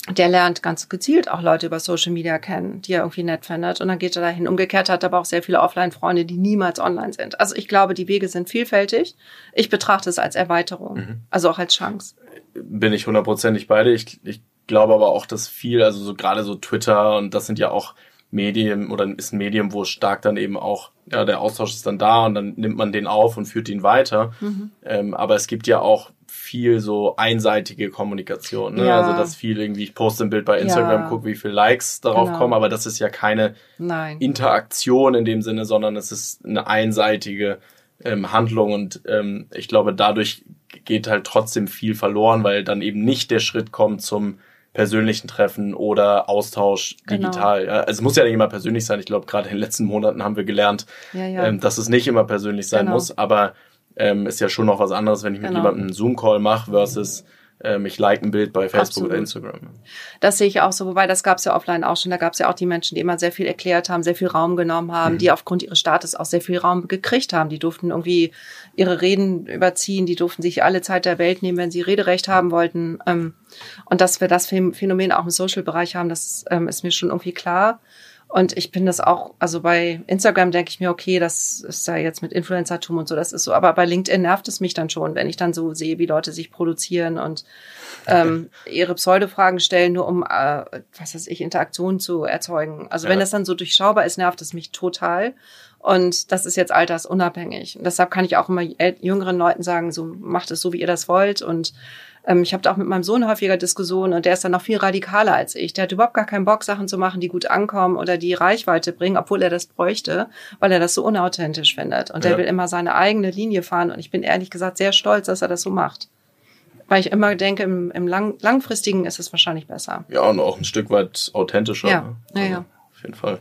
A: der lernt ganz gezielt auch Leute über Social Media kennen, die er irgendwie nett findet. Und dann geht er dahin. Umgekehrt hat er aber auch sehr viele Offline-Freunde, die niemals online sind. Also ich glaube, die Wege sind vielfältig. Ich betrachte es als Erweiterung, mhm. also auch als Chance.
B: Bin ich hundertprozentig beide. Ich, ich glaube aber auch, dass viel, also so gerade so Twitter und das sind ja auch Medien oder ist ein Medium, wo stark dann eben auch, ja, der Austausch ist dann da und dann nimmt man den auf und führt ihn weiter. Mhm. Ähm, aber es gibt ja auch viel so einseitige Kommunikation. Ne? Ja. Also dass viel irgendwie, ich poste ein Bild bei Instagram, ja. gucke, wie viele Likes darauf genau. kommen, aber das ist ja keine Nein. Interaktion in dem Sinne, sondern es ist eine einseitige ähm, Handlung und ähm, ich glaube, dadurch geht halt trotzdem viel verloren, weil dann eben nicht der Schritt kommt zum persönlichen Treffen oder Austausch genau. digital. Ja, also es muss ja nicht immer persönlich sein. Ich glaube, gerade in den letzten Monaten haben wir gelernt, ja, ja. Ähm, dass es nicht immer persönlich sein genau. muss, aber ähm, ist ja schon noch was anderes, wenn ich mit genau. jemandem einen Zoom-Call mache versus ähm, ich like ein Bild bei Facebook Absolut. oder Instagram.
A: Das sehe ich auch so, wobei das gab es ja offline auch schon. Da gab es ja auch die Menschen, die immer sehr viel erklärt haben, sehr viel Raum genommen haben, mhm. die aufgrund ihres Status auch sehr viel Raum gekriegt haben. Die durften irgendwie ihre Reden überziehen, die durften sich alle Zeit der Welt nehmen, wenn sie Rederecht haben wollten. Ähm, und dass wir das Phänomen auch im Social-Bereich haben, das ähm, ist mir schon irgendwie klar. Und ich bin das auch, also bei Instagram denke ich mir, okay, das ist ja jetzt mit Influencertum und so, das ist so. Aber bei LinkedIn nervt es mich dann schon, wenn ich dann so sehe, wie Leute sich produzieren und ähm, ihre Pseudo-Fragen stellen, nur um, äh, was weiß ich, Interaktion zu erzeugen. Also ja. wenn das dann so durchschaubar ist, nervt es mich total. Und das ist jetzt altersunabhängig. Und deshalb kann ich auch immer jüngeren Leuten sagen, so macht es so, wie ihr das wollt. Und ähm, ich habe da auch mit meinem Sohn häufiger Diskussionen und der ist dann noch viel radikaler als ich. Der hat überhaupt gar keinen Bock, Sachen zu machen, die gut ankommen oder die Reichweite bringen, obwohl er das bräuchte, weil er das so unauthentisch findet. Und ja. der will immer seine eigene Linie fahren. Und ich bin ehrlich gesagt sehr stolz, dass er das so macht. Weil ich immer denke, im, im lang, langfristigen ist es wahrscheinlich besser.
B: Ja, und auch ein Stück weit authentischer.
A: Ja, ne? ja,
B: also,
A: ja.
B: Auf jeden Fall.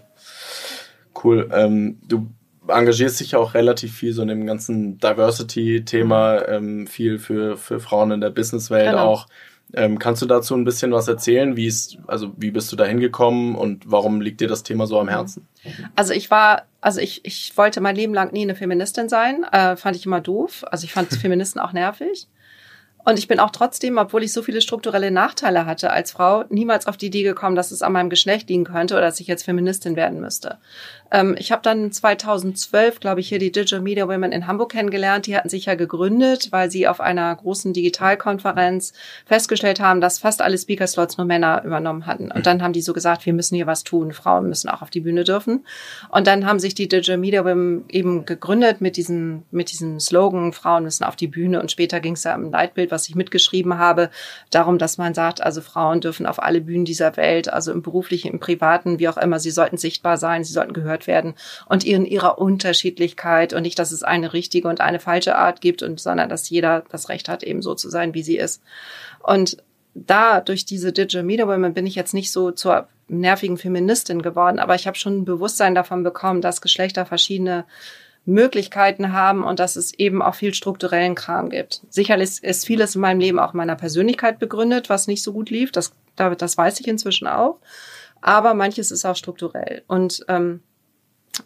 B: Cool. Ähm, du engagierst dich ja auch relativ viel so in dem ganzen Diversity-Thema, ähm, viel für, für Frauen in der Businesswelt genau. auch. Ähm, kannst du dazu ein bisschen was erzählen? Wie ist, also wie bist du da hingekommen und warum liegt dir das Thema so am Herzen?
A: Also ich war, also ich, ich wollte mein Leben lang nie eine Feministin sein, äh, fand ich immer doof. Also ich fand Feministen auch nervig. Und ich bin auch trotzdem, obwohl ich so viele strukturelle Nachteile hatte als Frau, niemals auf die Idee gekommen, dass es an meinem Geschlecht liegen könnte oder dass ich jetzt Feministin werden müsste. Ähm, ich habe dann 2012, glaube ich, hier die Digital Media Women in Hamburg kennengelernt. Die hatten sich ja gegründet, weil sie auf einer großen Digitalkonferenz festgestellt haben, dass fast alle Speaker-Slots nur Männer übernommen hatten. Und dann haben die so gesagt, wir müssen hier was tun. Frauen müssen auch auf die Bühne dürfen. Und dann haben sich die Digital Media Women eben gegründet mit diesem, mit diesem Slogan, Frauen müssen auf die Bühne. Und später ging es ja im Leitbild, was ich mitgeschrieben habe, darum, dass man sagt, also Frauen dürfen auf alle Bühnen dieser Welt, also im beruflichen, im privaten, wie auch immer, sie sollten sichtbar sein, sie sollten gehört gehört werden und in ihrer Unterschiedlichkeit und nicht, dass es eine richtige und eine falsche Art gibt und sondern dass jeder das Recht hat, eben so zu sein, wie sie ist. Und da durch diese Digital Media Women bin ich jetzt nicht so zur nervigen Feministin geworden, aber ich habe schon ein Bewusstsein davon bekommen, dass Geschlechter verschiedene Möglichkeiten haben und dass es eben auch viel strukturellen Kram gibt. Sicherlich ist vieles in meinem Leben auch meiner Persönlichkeit begründet, was nicht so gut lief. Das, das weiß ich inzwischen auch. Aber manches ist auch strukturell. Und ähm,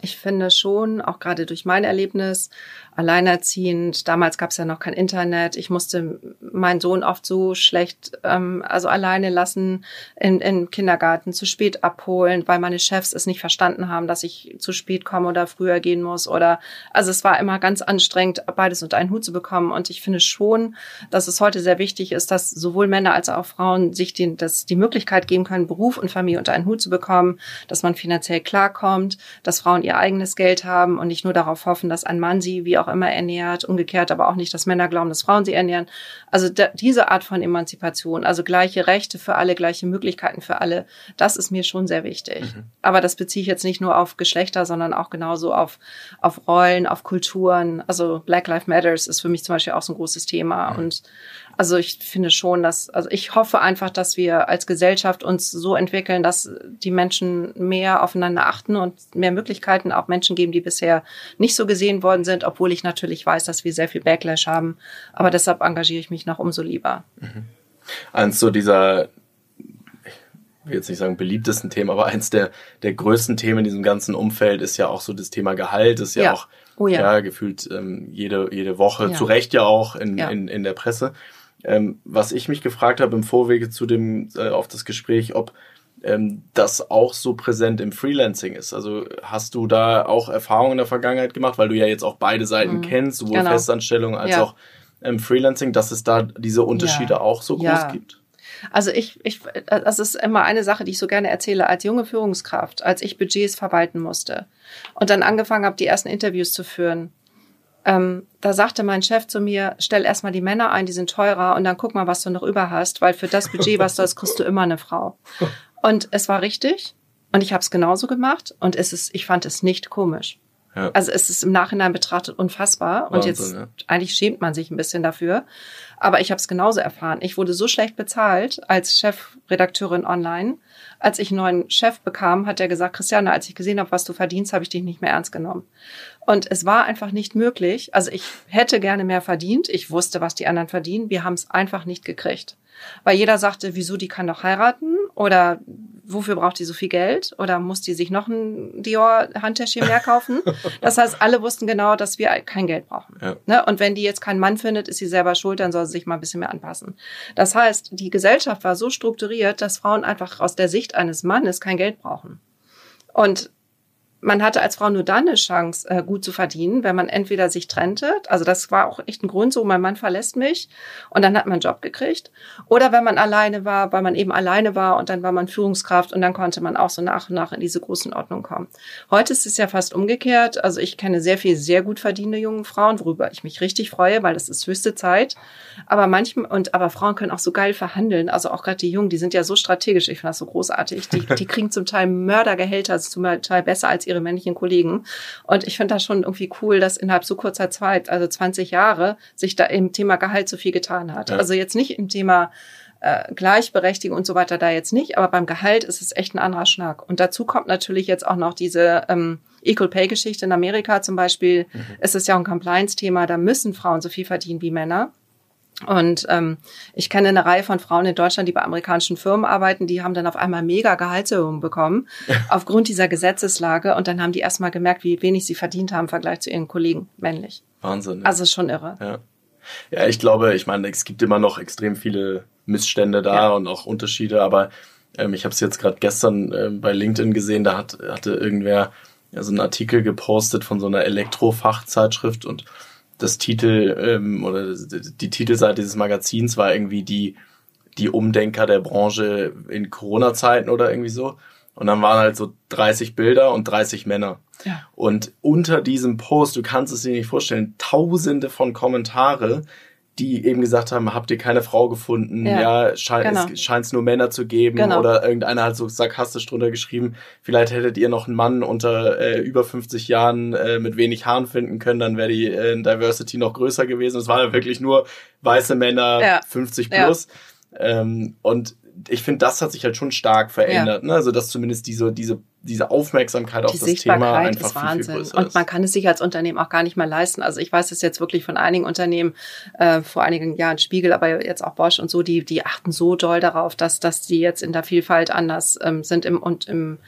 A: ich finde schon, auch gerade durch mein Erlebnis, alleinerziehend. Damals gab es ja noch kein Internet. Ich musste meinen Sohn oft so schlecht, ähm, also alleine lassen im, im Kindergarten, zu spät abholen, weil meine Chefs es nicht verstanden haben, dass ich zu spät komme oder früher gehen muss. Oder also es war immer ganz anstrengend, beides unter einen Hut zu bekommen. Und ich finde schon, dass es heute sehr wichtig ist, dass sowohl Männer als auch Frauen sich den, das, die Möglichkeit geben können, Beruf und Familie unter einen Hut zu bekommen, dass man finanziell klarkommt, dass Frauen ihr eigenes Geld haben und nicht nur darauf hoffen, dass ein Mann sie wie auch auch immer ernährt, umgekehrt aber auch nicht, dass Männer glauben, dass Frauen sie ernähren. Also da, diese Art von Emanzipation, also gleiche Rechte für alle, gleiche Möglichkeiten für alle, das ist mir schon sehr wichtig. Mhm. Aber das beziehe ich jetzt nicht nur auf Geschlechter, sondern auch genauso auf, auf Rollen, auf Kulturen. Also Black Lives Matters ist für mich zum Beispiel auch so ein großes Thema mhm. und also ich finde schon, dass, also ich hoffe einfach, dass wir als Gesellschaft uns so entwickeln, dass die Menschen mehr aufeinander achten und mehr Möglichkeiten auch Menschen geben, die bisher nicht so gesehen worden sind, obwohl ich natürlich weiß, dass wir sehr viel Backlash haben. Aber deshalb engagiere ich mich noch umso lieber. Mhm.
B: Eins so dieser will jetzt nicht sagen beliebtesten Themen, aber eins der, der größten Themen in diesem ganzen Umfeld ist ja auch so das Thema Gehalt, ist ja, ja. auch oh, ja. ja. gefühlt ähm, jede, jede Woche, ja. zu Recht ja auch in, in, in der Presse. Ähm, was ich mich gefragt habe im Vorwege zu dem, äh, auf das Gespräch, ob ähm, das auch so präsent im Freelancing ist. Also hast du da auch Erfahrungen in der Vergangenheit gemacht, weil du ja jetzt auch beide Seiten mhm. kennst, sowohl genau. Festanstellung als auch ähm, Freelancing, dass es da diese Unterschiede auch so groß gibt?
A: Also ich, ich, das ist immer eine Sache, die ich so gerne erzähle. Als junge Führungskraft, als ich Budgets verwalten musste und dann angefangen habe, die ersten Interviews zu führen, ähm, da sagte mein Chef zu mir, stell erstmal die Männer ein, die sind teurer und dann guck mal, was du noch über hast, weil für das Budget, was du hast, kriegst du immer eine Frau. Und es war richtig und ich habe es genauso gemacht und es ist, ich fand es nicht komisch. Ja. Also es ist im Nachhinein betrachtet unfassbar Wahnsinn, und jetzt ja. eigentlich schämt man sich ein bisschen dafür. Aber ich habe es genauso erfahren. Ich wurde so schlecht bezahlt als Chefredakteurin online. Als ich einen neuen Chef bekam, hat er gesagt, Christiane, als ich gesehen habe, was du verdienst, habe ich dich nicht mehr ernst genommen. Und es war einfach nicht möglich. Also ich hätte gerne mehr verdient. Ich wusste, was die anderen verdienen. Wir haben es einfach nicht gekriegt. Weil jeder sagte, wieso, die kann doch heiraten oder wofür braucht die so viel Geld oder muss die sich noch ein Dior-Handtäschchen mehr kaufen? Das heißt, alle wussten genau, dass wir kein Geld brauchen. Ja. Ne? Und wenn die jetzt keinen Mann findet, ist sie selber schuld, dann soll sie sich mal ein bisschen mehr anpassen. Das heißt, die Gesellschaft war so strukturiert, dass Frauen einfach aus der Sicht eines Mannes kein Geld brauchen. Und man hatte als Frau nur dann eine Chance, äh, gut zu verdienen, wenn man entweder sich trennte, also das war auch echt ein Grund so, mein Mann verlässt mich und dann hat man einen Job gekriegt, oder wenn man alleine war, weil man eben alleine war und dann war man Führungskraft und dann konnte man auch so nach und nach in diese großen Ordnung kommen. Heute ist es ja fast umgekehrt, also ich kenne sehr viel sehr gut verdienende junge Frauen, worüber ich mich richtig freue, weil das ist höchste Zeit, aber manchmal, und aber Frauen können auch so geil verhandeln, also auch gerade die Jungen, die sind ja so strategisch, ich finde das so großartig, die, die kriegen zum Teil Mördergehälter, zum Teil besser als ihre ihre männlichen Kollegen. Und ich finde das schon irgendwie cool, dass innerhalb so kurzer Zeit, also 20 Jahre, sich da im Thema Gehalt so viel getan hat. Ja. Also jetzt nicht im Thema äh, Gleichberechtigung und so weiter da jetzt nicht, aber beim Gehalt ist es echt ein anderer Schnack. Und dazu kommt natürlich jetzt auch noch diese ähm, Equal Pay Geschichte in Amerika zum Beispiel. Mhm. Es ist ja auch ein Compliance-Thema, da müssen Frauen so viel verdienen wie Männer. Und ähm, ich kenne eine Reihe von Frauen in Deutschland, die bei amerikanischen Firmen arbeiten, die haben dann auf einmal mega Gehaltserhöhungen bekommen aufgrund dieser Gesetzeslage und dann haben die erstmal gemerkt, wie wenig sie verdient haben im Vergleich zu ihren Kollegen männlich.
B: Wahnsinn.
A: Ja. Also schon irre.
B: Ja. ja, ich glaube, ich meine, es gibt immer noch extrem viele Missstände da ja. und auch Unterschiede, aber ähm, ich habe es jetzt gerade gestern ähm, bei LinkedIn gesehen, da hat, hatte irgendwer so einen Artikel gepostet von so einer Elektrofachzeitschrift und das Titel ähm, oder die Titelseite dieses Magazins war irgendwie die, die Umdenker der Branche in Corona-Zeiten oder irgendwie so. Und dann waren halt so 30 Bilder und 30 Männer. Ja. Und unter diesem Post, du kannst es dir nicht vorstellen, tausende von Kommentare, die eben gesagt haben, habt ihr keine Frau gefunden? Ja, ja scheint genau. es scheint nur Männer zu geben. Genau. Oder irgendeiner hat so sarkastisch drunter geschrieben, vielleicht hättet ihr noch einen Mann unter äh, über 50 Jahren äh, mit wenig Haaren finden können, dann wäre die äh, Diversity noch größer gewesen. Es waren wirklich nur weiße Männer, ja. 50 plus. Ja. Ähm, und ich finde, das hat sich halt schon stark verändert. Ja. Ne? Also dass zumindest diese, diese, diese Aufmerksamkeit die auf das Thema einfach ist Wahnsinn. Viel, viel größer
A: Und man kann es sich als Unternehmen auch gar nicht mehr leisten. Also ich weiß es jetzt wirklich von einigen Unternehmen, äh, vor einigen Jahren Spiegel, aber jetzt auch Bosch und so, die, die achten so doll darauf, dass, dass die jetzt in der Vielfalt anders ähm, sind im, und im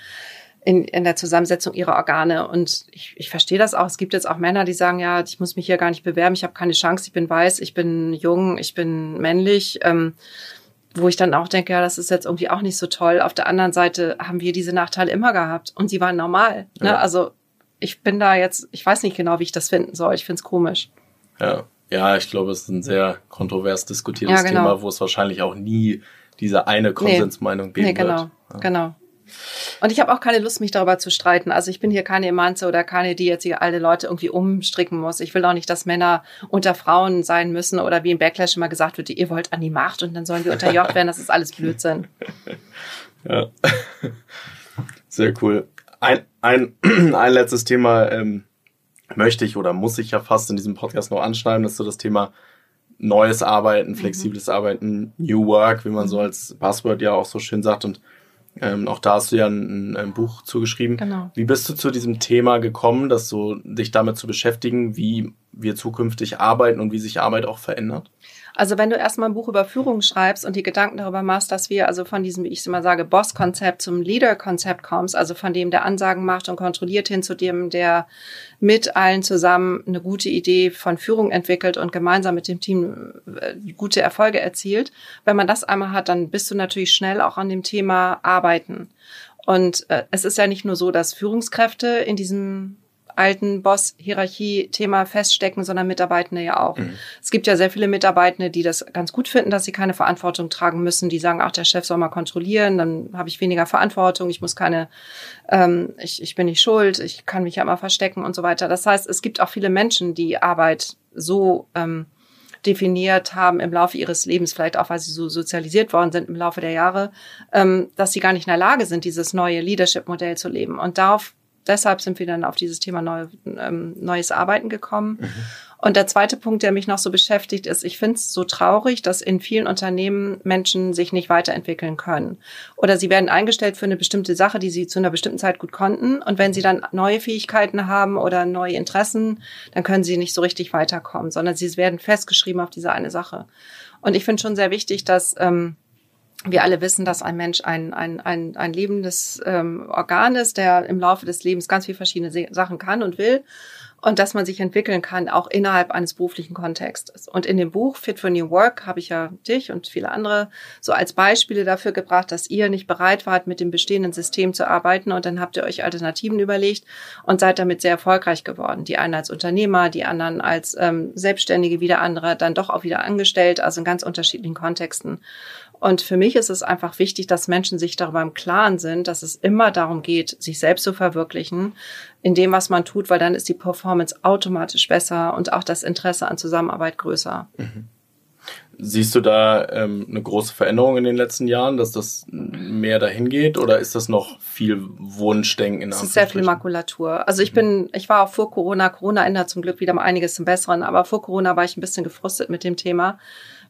A: in, in der Zusammensetzung ihrer Organe. Und ich, ich verstehe das auch. Es gibt jetzt auch Männer, die sagen, ja, ich muss mich hier gar nicht bewerben, ich habe keine Chance, ich bin weiß, ich bin jung, ich bin männlich. Ähm, wo ich dann auch denke, ja, das ist jetzt irgendwie auch nicht so toll. Auf der anderen Seite haben wir diese Nachteile immer gehabt und sie waren normal. Ne? Ja. Also ich bin da jetzt, ich weiß nicht genau, wie ich das finden soll. Ich finde es komisch.
B: Ja, ja, ich glaube, es ist ein sehr kontrovers diskutiertes ja, genau. Thema, wo es wahrscheinlich auch nie diese eine Konsensmeinung nee. geben nee,
A: genau,
B: wird.
A: Ja. Genau. Und ich habe auch keine Lust, mich darüber zu streiten. Also ich bin hier keine Emanze oder keine, die jetzt hier alle Leute irgendwie umstricken muss. Ich will auch nicht, dass Männer unter Frauen sein müssen oder wie im Backlash immer gesagt wird, ihr wollt an die Macht und dann sollen wir unterjocht werden. Das ist alles Blödsinn.
B: Ja, sehr cool. Ein, ein, ein letztes Thema ähm, möchte ich oder muss ich ja fast in diesem Podcast noch anschneiden, das ist so das Thema neues Arbeiten, mhm. flexibles. Arbeiten, New Work, wie man so mhm. als Passwort ja auch so schön sagt. Und ähm, auch da hast du ja ein, ein, Buch zugeschrieben. Genau. Wie bist du zu diesem Thema gekommen, das so dich damit zu beschäftigen? Wie wir zukünftig arbeiten und wie sich Arbeit auch verändert?
A: Also wenn du erstmal ein Buch über Führung schreibst und die Gedanken darüber machst, dass wir also von diesem, wie ich es immer sage, Boss-Konzept zum Leader-Konzept kommst, also von dem, der Ansagen macht und kontrolliert hin zu dem, der mit allen zusammen eine gute Idee von Führung entwickelt und gemeinsam mit dem Team äh, gute Erfolge erzielt. Wenn man das einmal hat, dann bist du natürlich schnell auch an dem Thema arbeiten. Und äh, es ist ja nicht nur so, dass Führungskräfte in diesem alten Boss-Hierarchie-Thema feststecken, sondern Mitarbeitende ja auch. Mhm. Es gibt ja sehr viele Mitarbeitende, die das ganz gut finden, dass sie keine Verantwortung tragen müssen. Die sagen, ach, der Chef soll mal kontrollieren, dann habe ich weniger Verantwortung, ich muss keine, ähm, ich, ich bin nicht schuld, ich kann mich ja immer verstecken und so weiter. Das heißt, es gibt auch viele Menschen, die Arbeit so ähm, definiert haben im Laufe ihres Lebens, vielleicht auch, weil sie so sozialisiert worden sind im Laufe der Jahre, ähm, dass sie gar nicht in der Lage sind, dieses neue Leadership-Modell zu leben. Und darauf deshalb sind wir dann auf dieses Thema neu, ähm, neues Arbeiten gekommen. Mhm. Und der zweite Punkt, der mich noch so beschäftigt, ist, ich finde es so traurig, dass in vielen Unternehmen Menschen sich nicht weiterentwickeln können. Oder sie werden eingestellt für eine bestimmte Sache, die sie zu einer bestimmten Zeit gut konnten. Und wenn sie dann neue Fähigkeiten haben oder neue Interessen, dann können sie nicht so richtig weiterkommen, sondern sie werden festgeschrieben auf diese eine Sache. Und ich finde schon sehr wichtig, dass ähm, wir alle wissen, dass ein Mensch ein, ein, ein, ein lebendes ähm, Organ ist, der im Laufe des Lebens ganz viele verschiedene Sachen kann und will und dass man sich entwickeln kann, auch innerhalb eines beruflichen Kontextes. Und in dem Buch Fit for New Work habe ich ja dich und viele andere so als Beispiele dafür gebracht, dass ihr nicht bereit wart, mit dem bestehenden System zu arbeiten und dann habt ihr euch Alternativen überlegt und seid damit sehr erfolgreich geworden. Die einen als Unternehmer, die anderen als ähm, Selbstständige, wieder andere dann doch auch wieder angestellt, also in ganz unterschiedlichen Kontexten. Und für mich ist es einfach wichtig, dass Menschen sich darüber im Klaren sind, dass es immer darum geht, sich selbst zu verwirklichen in dem, was man tut, weil dann ist die Performance automatisch besser und auch das Interesse an Zusammenarbeit größer. Mhm.
B: Siehst du da ähm, eine große Veränderung in den letzten Jahren, dass das mehr dahin geht oder ist das noch viel Wunschdenken in
A: Es ist sehr viel Makulatur. Also ich mhm. bin, ich war auch vor Corona, Corona ändert zum Glück wieder mal einiges zum Besseren, aber vor Corona war ich ein bisschen gefrustet mit dem Thema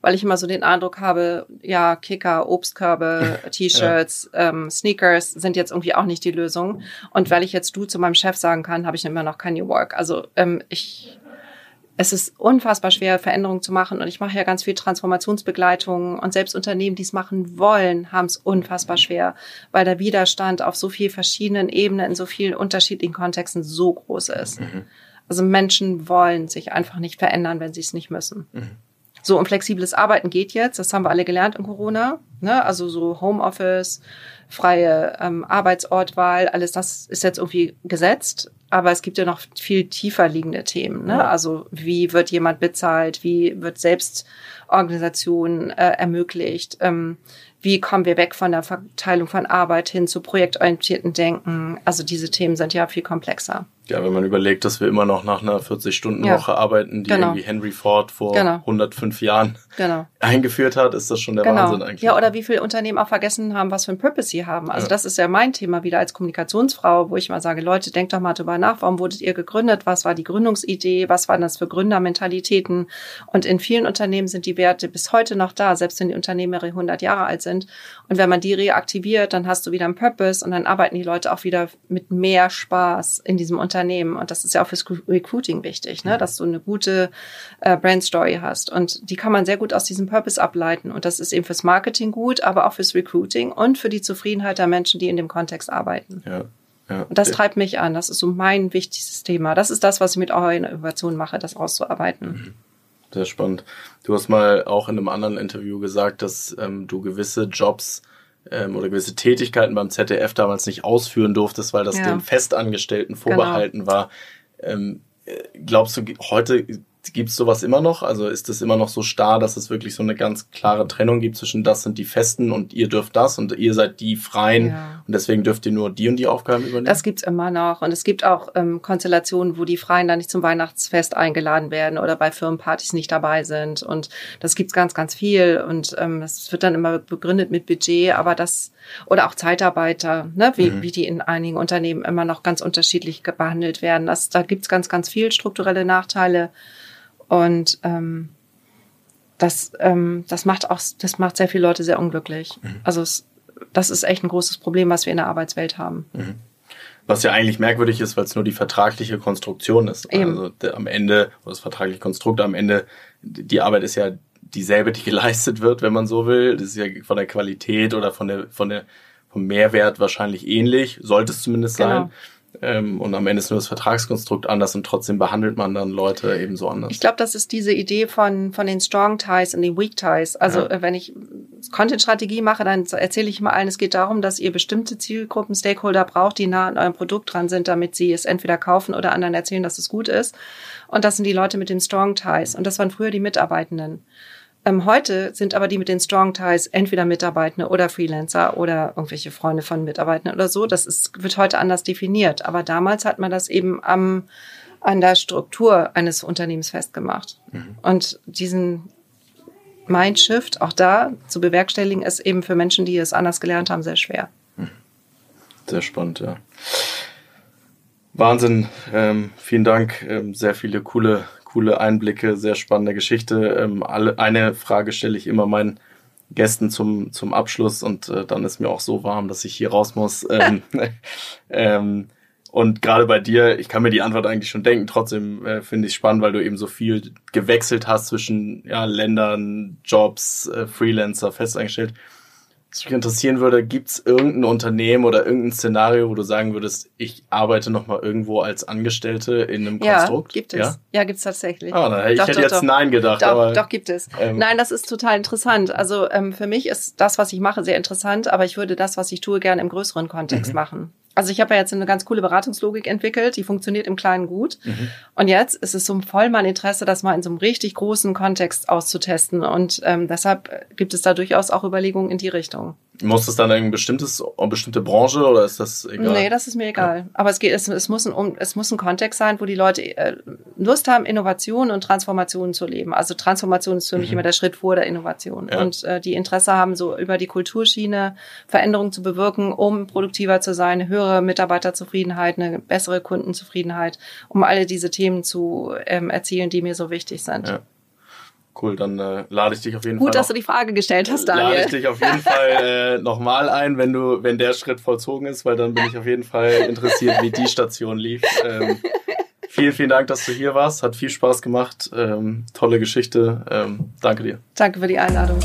A: weil ich immer so den Eindruck habe, ja, Kicker, Obstkörbe, T-Shirts, ja. ähm, Sneakers sind jetzt irgendwie auch nicht die Lösung. Und weil ich jetzt du zu meinem Chef sagen kann, habe ich immer noch kein New Work. Also ähm, ich es ist unfassbar schwer, Veränderungen zu machen. Und ich mache ja ganz viel Transformationsbegleitung. Und selbst Unternehmen, die es machen wollen, haben es unfassbar schwer, weil der Widerstand auf so vielen verschiedenen Ebenen, in so vielen unterschiedlichen Kontexten so groß ist. Mhm. Also Menschen wollen sich einfach nicht verändern, wenn sie es nicht müssen. Mhm. So, und flexibles Arbeiten geht jetzt, das haben wir alle gelernt in Corona. Ne? Also so Homeoffice, freie ähm, Arbeitsortwahl, alles das ist jetzt irgendwie gesetzt. Aber es gibt ja noch viel tiefer liegende Themen. Ne? Ja. Also wie wird jemand bezahlt? Wie wird Selbstorganisation äh, ermöglicht? Ähm, wie kommen wir weg von der Verteilung von Arbeit hin zu projektorientierten Denken? Also diese Themen sind ja viel komplexer.
B: Ja, wenn man überlegt, dass wir immer noch nach einer 40-Stunden-Woche ja. arbeiten, die genau. irgendwie Henry Ford vor genau. 105 Jahren genau. eingeführt hat, ist das schon der genau. Wahnsinn eigentlich.
A: Ja, oder wie viele Unternehmen auch vergessen haben, was für ein Purpose sie haben. Also ja. das ist ja mein Thema wieder als Kommunikationsfrau, wo ich mal sage, Leute, denkt doch mal drüber nach, warum wurdet ihr gegründet? Was war die Gründungsidee? Was waren das für Gründermentalitäten? Und in vielen Unternehmen sind die Werte bis heute noch da, selbst wenn die Unternehmen 100 Jahre alt sind. Und wenn man die reaktiviert, dann hast du wieder einen Purpose und dann arbeiten die Leute auch wieder mit mehr Spaß in diesem Unternehmen Unternehmen. Und das ist ja auch fürs Recruiting wichtig, ne? dass du eine gute äh, Brand Story hast. Und die kann man sehr gut aus diesem Purpose ableiten. Und das ist eben fürs Marketing gut, aber auch fürs Recruiting und für die Zufriedenheit der Menschen, die in dem Kontext arbeiten. Ja. Ja, und das treibt mich an. Das ist so mein wichtigstes Thema. Das ist das, was ich mit eurer Innovation mache, das auszuarbeiten. Mhm.
B: Sehr spannend. Du hast mal auch in einem anderen Interview gesagt, dass ähm, du gewisse Jobs ähm, oder gewisse Tätigkeiten beim ZDF damals nicht ausführen durftest, weil das ja. den Festangestellten genau. vorbehalten genau. war. Ähm, äh, glaubst du, heute Gibt es sowas immer noch? Also ist es immer noch so starr, dass es wirklich so eine ganz klare Trennung gibt zwischen das sind die Festen und ihr dürft das und ihr seid die Freien ja. und deswegen dürft ihr nur die und die Aufgaben übernehmen?
A: Das gibt's immer noch und es gibt auch ähm, Konstellationen, wo die Freien dann nicht zum Weihnachtsfest eingeladen werden oder bei Firmenpartys nicht dabei sind und das gibt's ganz, ganz viel und ähm, das wird dann immer begründet mit Budget, aber das oder auch Zeitarbeiter, ne, wie, mhm. wie die in einigen Unternehmen immer noch ganz unterschiedlich behandelt werden. Das, da gibt's ganz, ganz viel strukturelle Nachteile. Und ähm, das, ähm, das macht auch, das macht sehr viele Leute sehr unglücklich. Mhm. Also es, das ist echt ein großes Problem, was wir in der Arbeitswelt haben. Mhm.
B: Was ja eigentlich merkwürdig ist, weil es nur die vertragliche Konstruktion ist. Eben. Also der, am Ende, oder das vertragliche Konstrukt, am Ende, die Arbeit ist ja dieselbe, die geleistet wird, wenn man so will. Das ist ja von der Qualität oder von der, von der, vom Mehrwert wahrscheinlich ähnlich, sollte es zumindest genau. sein. Ähm, und am Ende ist nur das Vertragskonstrukt anders und trotzdem behandelt man dann Leute eben so anders.
A: Ich glaube, das ist diese Idee von, von den Strong Ties und den Weak Ties. Also ja. Äh, wenn ich Content-Strategie mache, dann erzähle ich immer allen, es geht darum, dass ihr bestimmte Zielgruppen, Stakeholder braucht, die nah an eurem Produkt dran sind, damit sie es entweder kaufen oder anderen erzählen, dass es gut ist. Und das sind die Leute mit den Strong Ties. Und das waren früher die Mitarbeitenden. Ähm, heute sind aber die mit den Strong Ties entweder Mitarbeitende oder Freelancer oder irgendwelche Freunde von Mitarbeitenden oder so. Das ist, wird heute anders definiert. Aber damals hat man das eben am, an der Struktur eines Unternehmens festgemacht. Mhm. Und diesen Mindshift auch da zu bewerkstelligen, ist eben für Menschen, die es anders gelernt haben, sehr schwer. Mhm.
B: Sehr spannend, ja. Wahnsinn. Ähm, vielen Dank. Ähm, sehr viele coole coole Einblicke, sehr spannende Geschichte. Ähm, alle, eine Frage stelle ich immer meinen Gästen zum, zum Abschluss und äh, dann ist mir auch so warm, dass ich hier raus muss. Ähm, ähm, und gerade bei dir, ich kann mir die Antwort eigentlich schon denken, trotzdem äh, finde ich spannend, weil du eben so viel gewechselt hast zwischen ja, Ländern, Jobs, äh, Freelancer, festeingestellt. Was mich interessieren würde, gibt es irgendein Unternehmen oder irgendein Szenario, wo du sagen würdest, ich arbeite noch mal irgendwo als Angestellte in einem ja, Konstrukt?
A: Gibt es. Ja, ja gibt es tatsächlich.
B: Ah, na, ich doch, hätte doch, jetzt doch. Nein gedacht.
A: Doch,
B: aber,
A: doch gibt es. Ähm, Nein, das ist total interessant. Also ähm, für mich ist das, was ich mache, sehr interessant, aber ich würde das, was ich tue, gerne im größeren Kontext mhm. machen. Also ich habe ja jetzt eine ganz coole Beratungslogik entwickelt, die funktioniert im Kleinen gut. Mhm. Und jetzt ist es so voll mein Interesse, das mal in so einem richtig großen Kontext auszutesten. Und ähm, deshalb gibt es da durchaus auch Überlegungen in die Richtung.
B: Muss das dann ein bestimmtes, eine bestimmte Branche oder ist das egal?
A: Nee, das ist mir egal. Ja. Aber es geht, es, es, muss ein, es muss ein Kontext sein, wo die Leute äh, Lust haben, Innovationen und Transformationen zu leben. Also Transformation ist für mhm. mich immer der Schritt vor der Innovation. Ja. Und äh, die Interesse haben, so über die Kulturschiene Veränderungen zu bewirken, um produktiver zu sein, eine höhere Mitarbeiterzufriedenheit, eine bessere Kundenzufriedenheit, um alle diese Themen zu ähm, erzielen, die mir so wichtig sind. Ja.
B: Cool, dann äh, lade ich dich auf jeden
A: Gut,
B: Fall.
A: Gut, dass du die Frage gestellt hast, Daniel.
B: Lade ich dich auf jeden Fall äh, nochmal ein, wenn du, wenn der Schritt vollzogen ist, weil dann bin ich auf jeden Fall interessiert, wie die Station lief. Ähm, vielen, vielen Dank, dass du hier warst. Hat viel Spaß gemacht. Ähm, tolle Geschichte. Ähm, danke dir.
A: Danke für die Einladung.